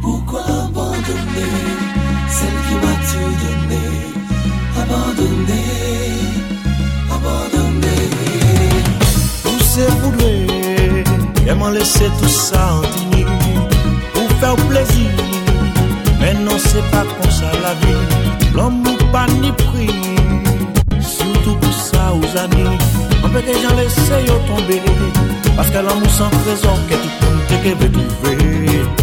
Pourquoi abandonner celle qui m'a tout donné Abandonner, abandonner se vouloir, elle m'a laissé tout ça en tini Pour faire plaisir, mais non c'est pas comme ça la vie. L'homme ou pas ni prix, surtout pour ça aux amis Que j'en laisse yo tomber Parce que l'amour sans trésor que le monde te veut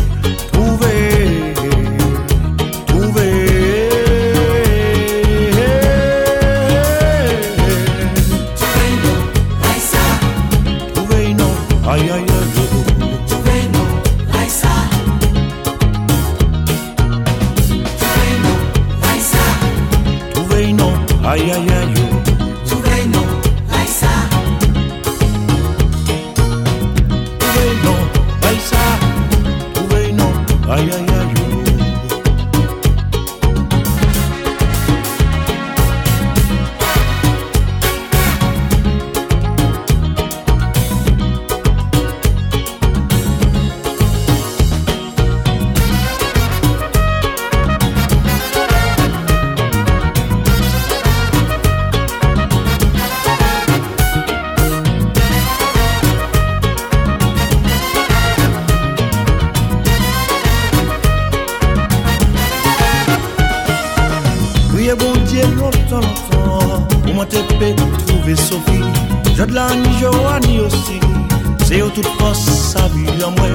la vi jan mwen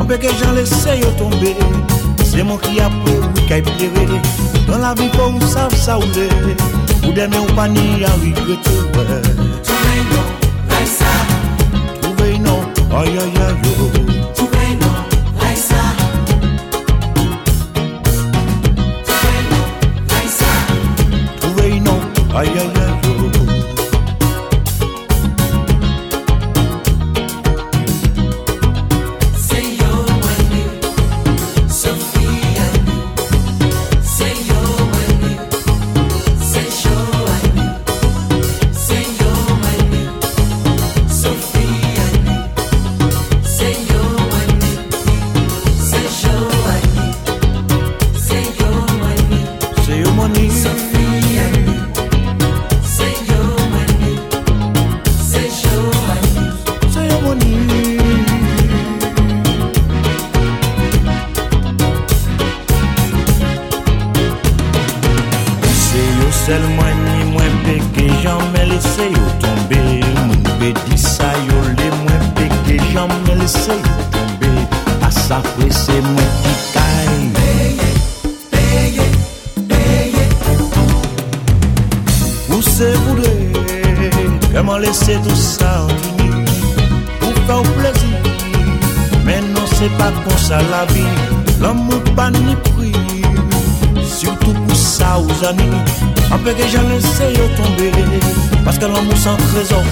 An peke jan lese yo tombe Se moun ki apre ou ka ipere Dan la vi pou ou sav sa ou le Ou deme ou pa ni a regrete wè Touve yon, lay sa Touve yon, ay ay yo. Touve yon, lay sa Touve yon, lay sa Touve J'en laissé yo tomber Parce que l'amour sans trésor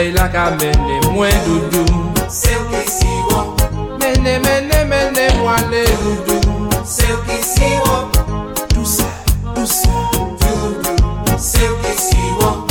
Soleil la ka mene mwen doudou Se ou ki si wop Mene mene mene mwen le doudou Se ou ki si wop Dousa, dousa, doudou Se ou ki si wop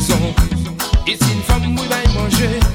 prison. Et si une femme, oui, va manger.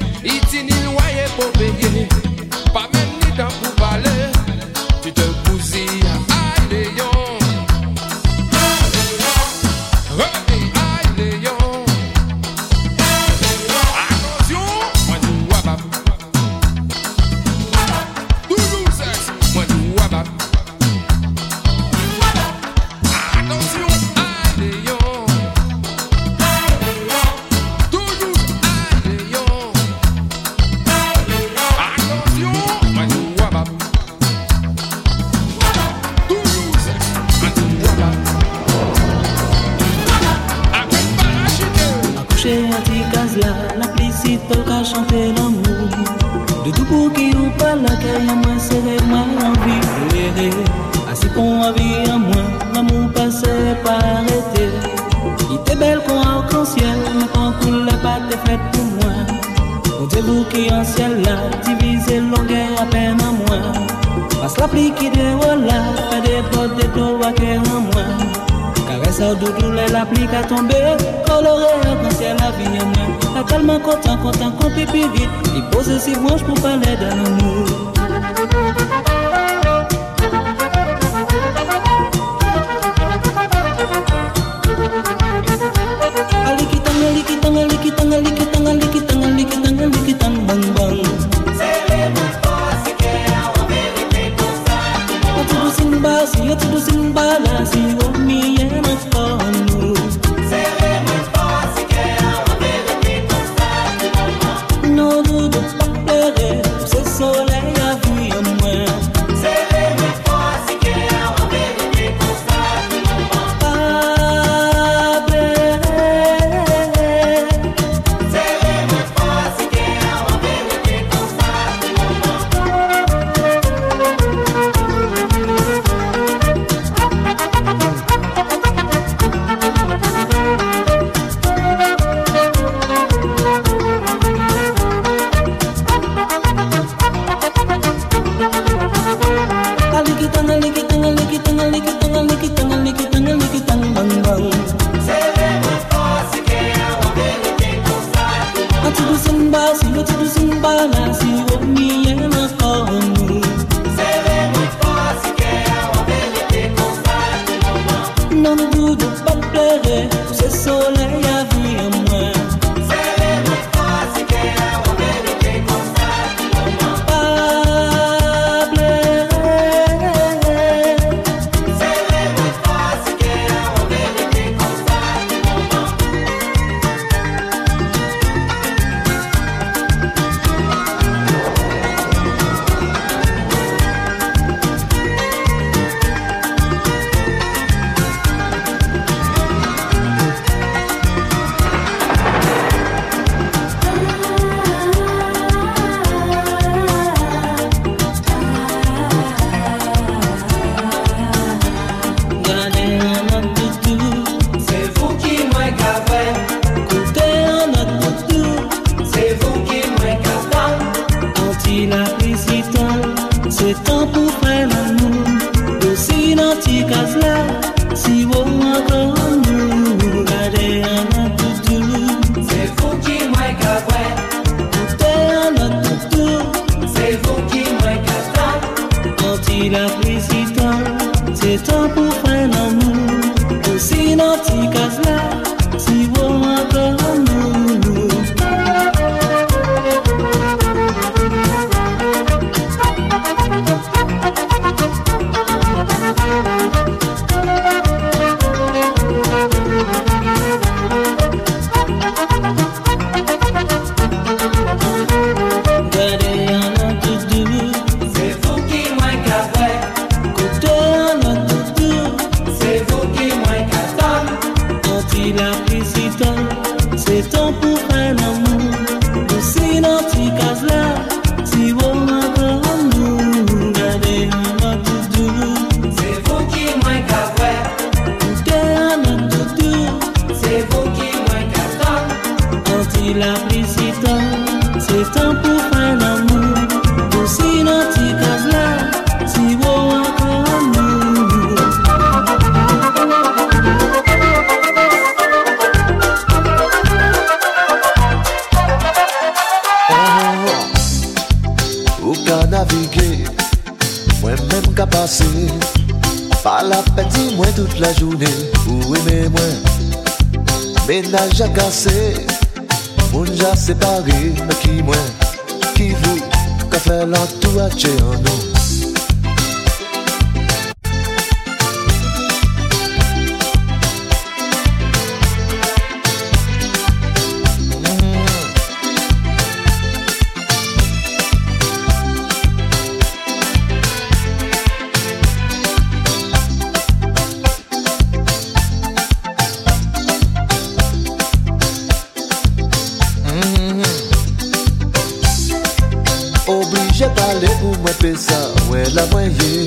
pesa wè la mwenye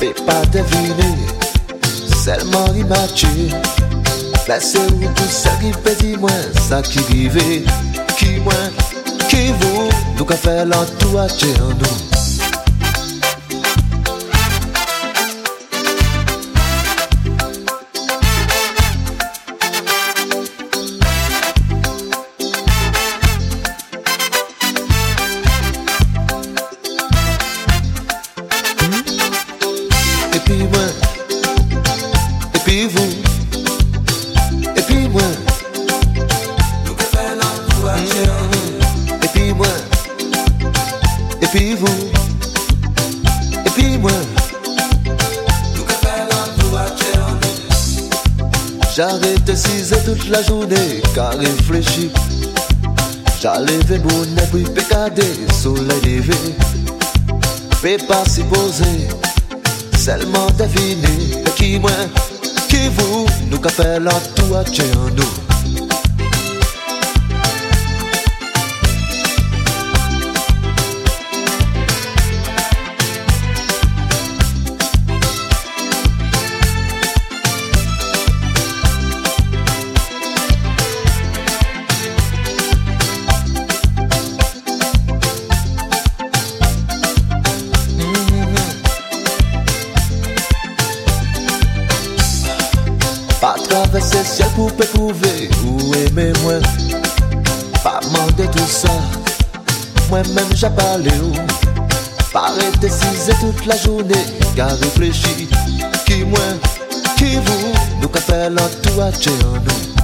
Pe pa devine Selman imache Plase ou tout sa ki pedi mwen Sa ki vive. Ki mwen, ki vou Nou ka fè l'entourage an nou. épuisé toute la journée, qu'à réfléchir. J'allais bonnet puis pécadé, soleil levé. Fais pas s'y poser, seulement deviner. Et qui moi, qui vous, nous qu'a fait la toit chez nous. se siel pou pe pouve Ou eme mwen Pa mande tout sa Mwen men japale ou Pare te size tout la journée. Ka reflechi Ki mwen, ki vou Nou ka fe lantou atje an nou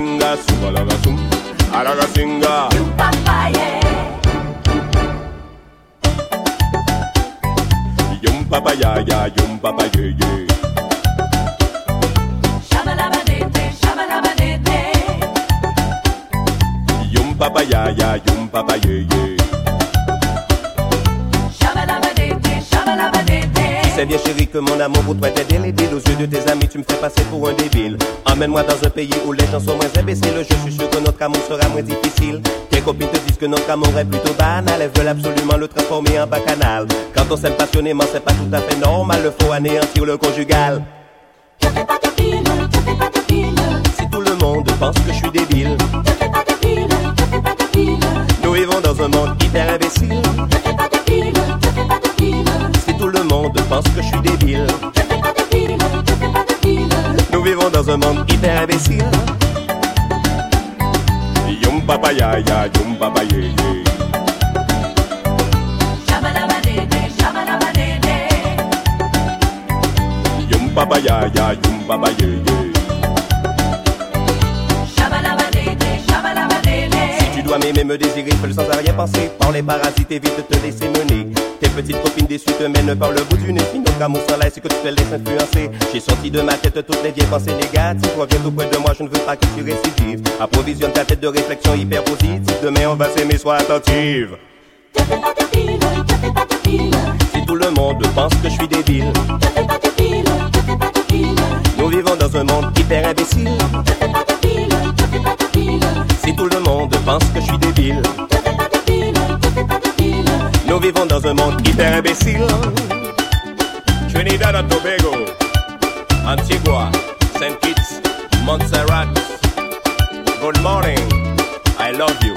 Singa, sunga laga sung. Alaga singa. Yum papa ya ya, yum papa ye ye. Yum papa ya ya, yum papa ye ye. Sais bien chérie que mon amour pour toi t'est délédile Aux yeux de tes amis tu me fais passer pour un débile. Emmène-moi dans un pays où les gens sont moins imbéciles. Je suis sûr que notre amour sera moins difficile. Tes copines te disent que notre amour est plutôt banal. Elles veulent absolument le transformer en bacchanal. Quand on s'aime passionnément c'est pas tout à fait normal. Le faut anéantir le conjugal. Si tout le monde pense que je suis débile Nous vivons dans un monde hyper imbécile Si tout le monde pense que je suis débile Nous vivons dans un monde hyper imbécile Yum papa ya ya, yum papa ye ye. Yum papa ya ya, yum papa ye ye. Dois m'aimer, me désirer, fais-le sans à rien penser. Par les parasites, évite de te laisser mener. Tes petites copines déçues te mènent par le bout du nez Sinon qu'amour sans laisse, c'est que tu te laisses influencer. J'ai sorti de ma tête toutes les vieilles pensées négatives. Reviens tout près de moi, je ne veux pas que tu récidives. Approvisionne ta tête de réflexion hyper positive. Demain on va s'aimer, sois attentive. Si tout le monde pense que je suis débile Nous vivons dans un monde hyper imbécile. Si tout le monde pense que je suis débile Nous vivons dans un monde hyper imbécile. Trinidad and Tobago, Antigua, St. Kitts, Montserrat Good morning, I love you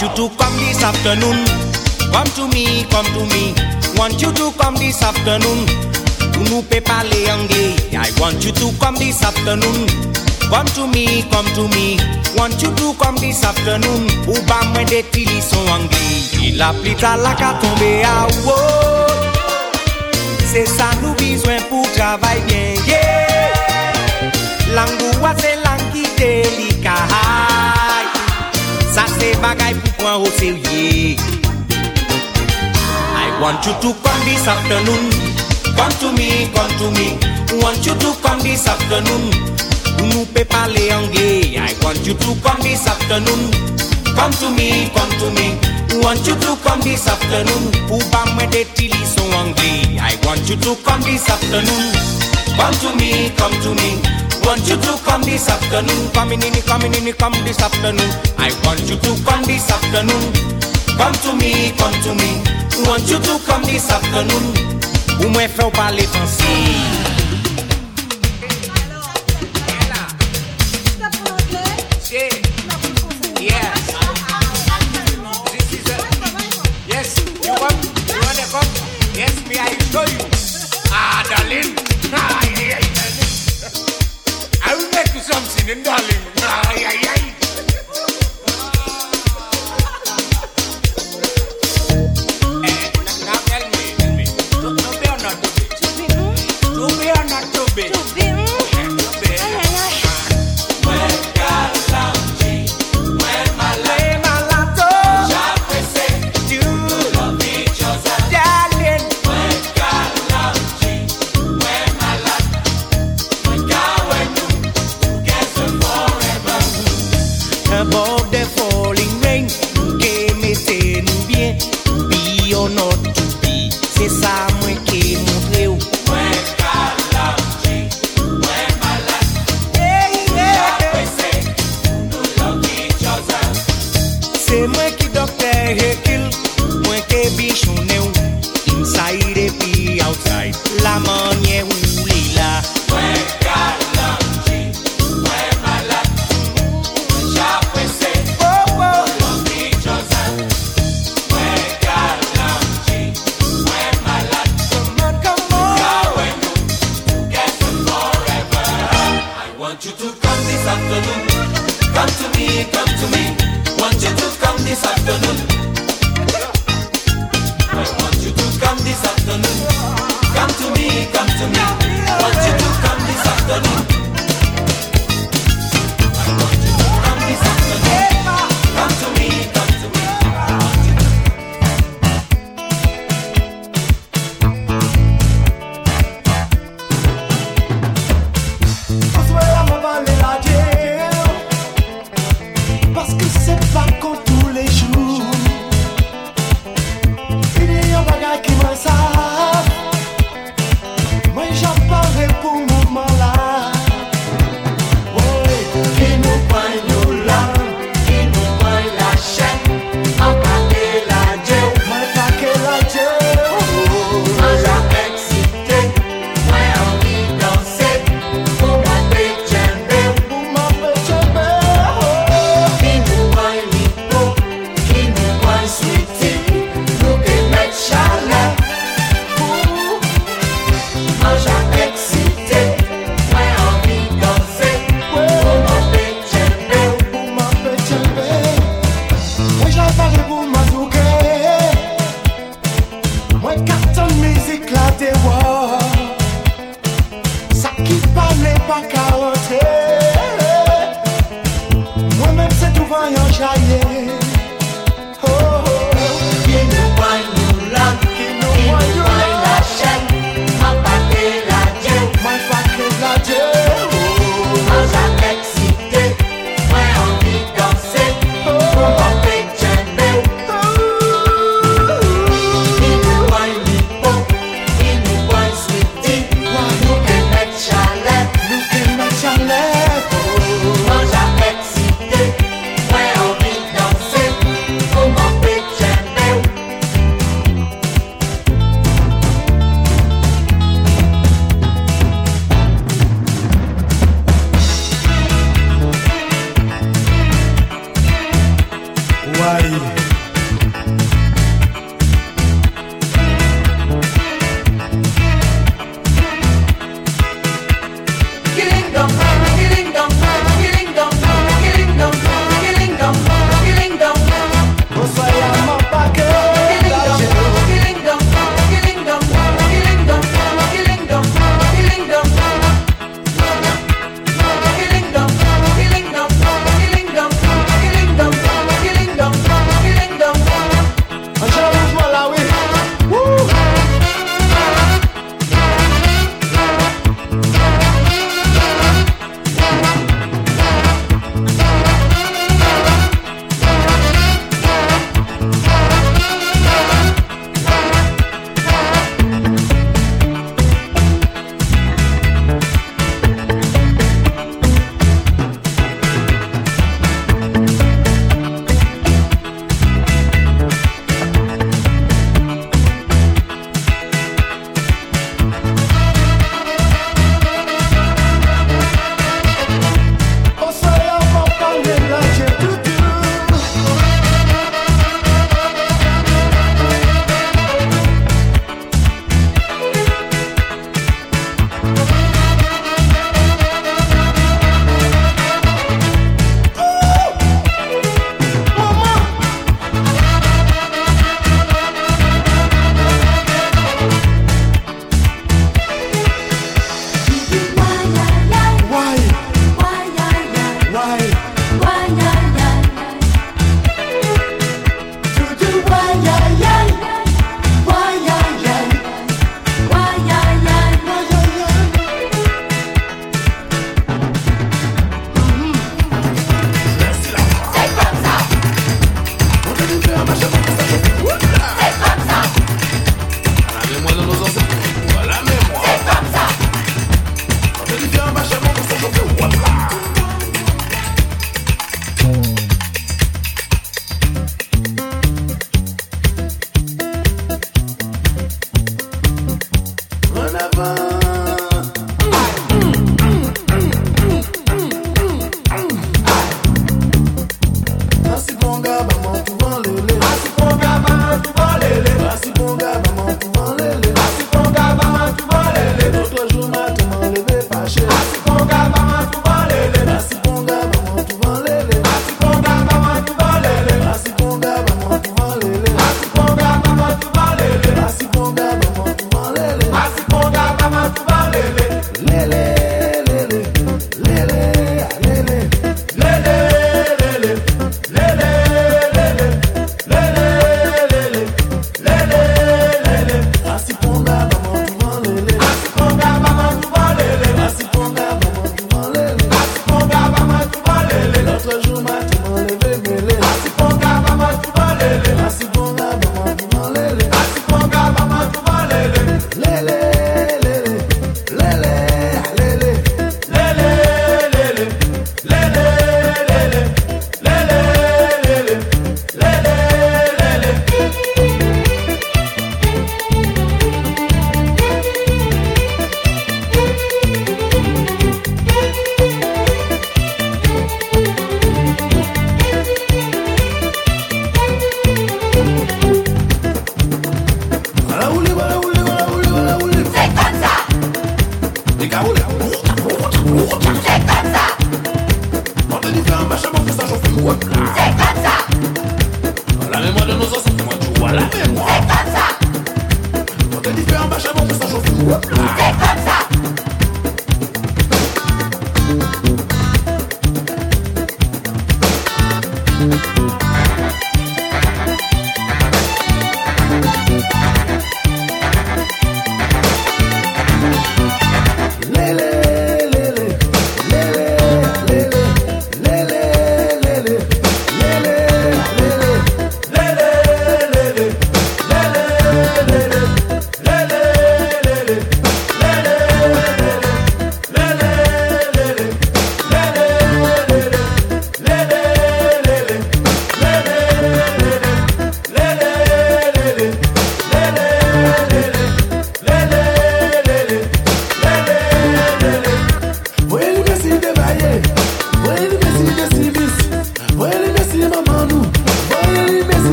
want you to come this afternoon. Come to me, come to me. Want you to come this afternoon. Tu nou pe pale anglais. I want you to come this afternoon. Come to me, come to me. Want you to come this afternoon. Ou ba mwen detili son anglais. Il apli talak a tombe ah, a ou. Se sa nou bizwen pou travay gen. Yeah. Langou a se lang ki delika. Sa se bagay pou pran ou serye I want you to come this afternoon. Come to me, come to me. Want you to come this afternoon. Nou pe pale angle I want you to come this afternoon. Come to me, come to me. Want you to come this afternoon. Pou ba mwen detili son angle I want you to come this afternoon. Come to me, come to me. Want you to come this afternoon Coming in, coming in, come this afternoon I want you to come this afternoon Come to me, come to me Want you to come this afternoon mwen fè ou pale fansi Yes. A, you want, you want to come? Yes, me, I show you. Ah. Ah, darling.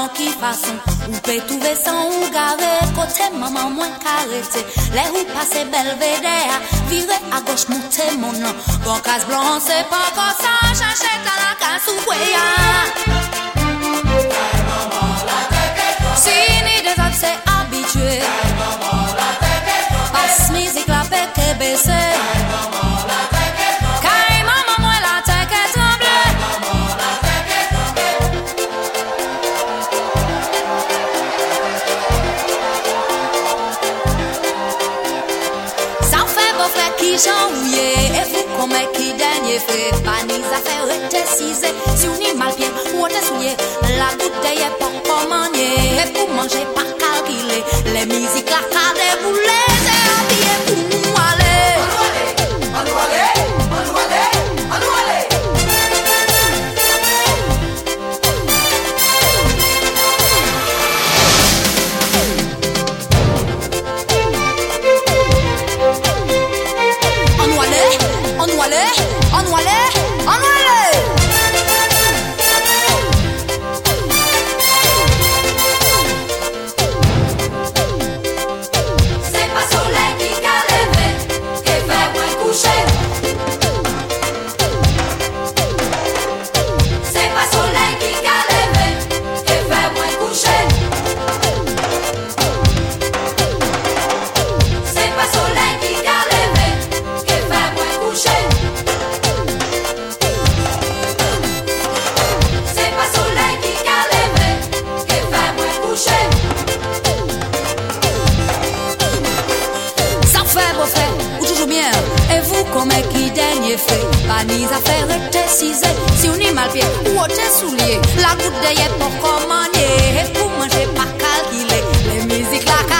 an ki fason Ou pe touve san ou gare Kote maman mwen karete Le ou pase belvede a Vire a goch monte monan Bon kas blan se pa kosan Chache la teke kote Sini devan se abitue Ay maman la teke Pas la peke bese jan ouye E fwe kome ki denye fwe Paniz rete size Si ou ni malpien, wote souye La gouteye pou komanye E pou manje pa kalkile Le mizik la ka Kome ki denye fe Pa ni zafere te size Si ou ni malpye ou o te soulie La gout deye pou komanye Pou manje pa kalkile Le mizik la ka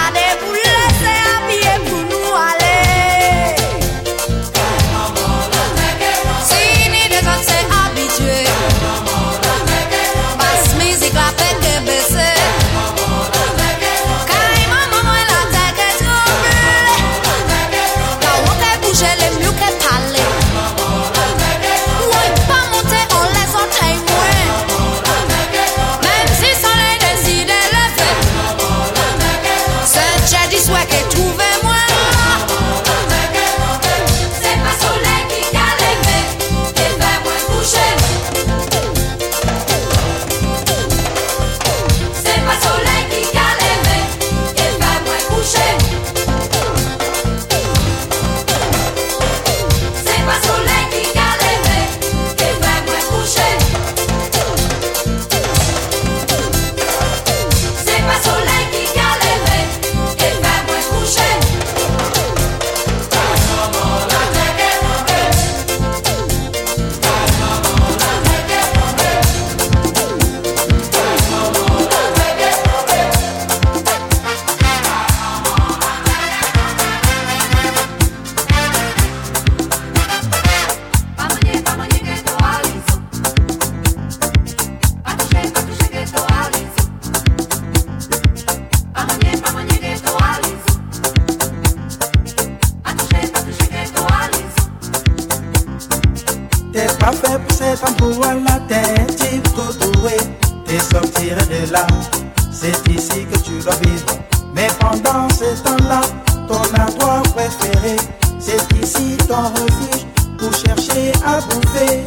la tête, tu trouver et sortir de là. C'est ici que tu dois vivre. Mais pendant ce temps-là, ton endroit préféré, c'est ici ton refuge pour chercher à bouffer.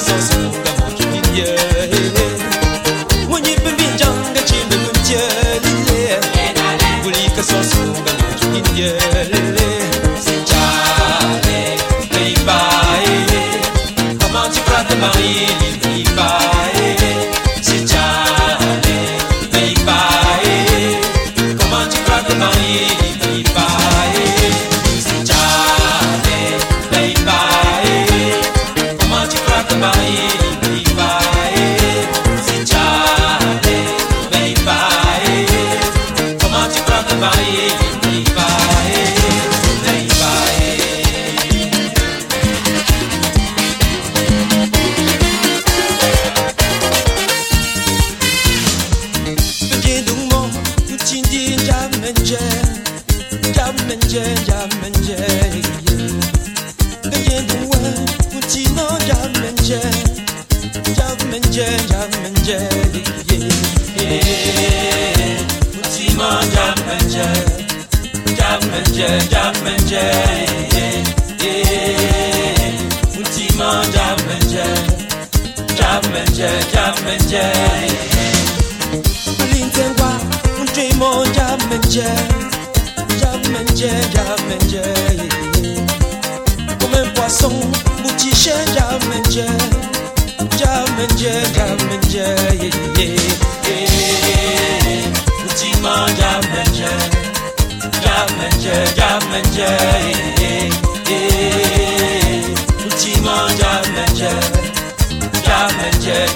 Cause I'm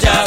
Yeah.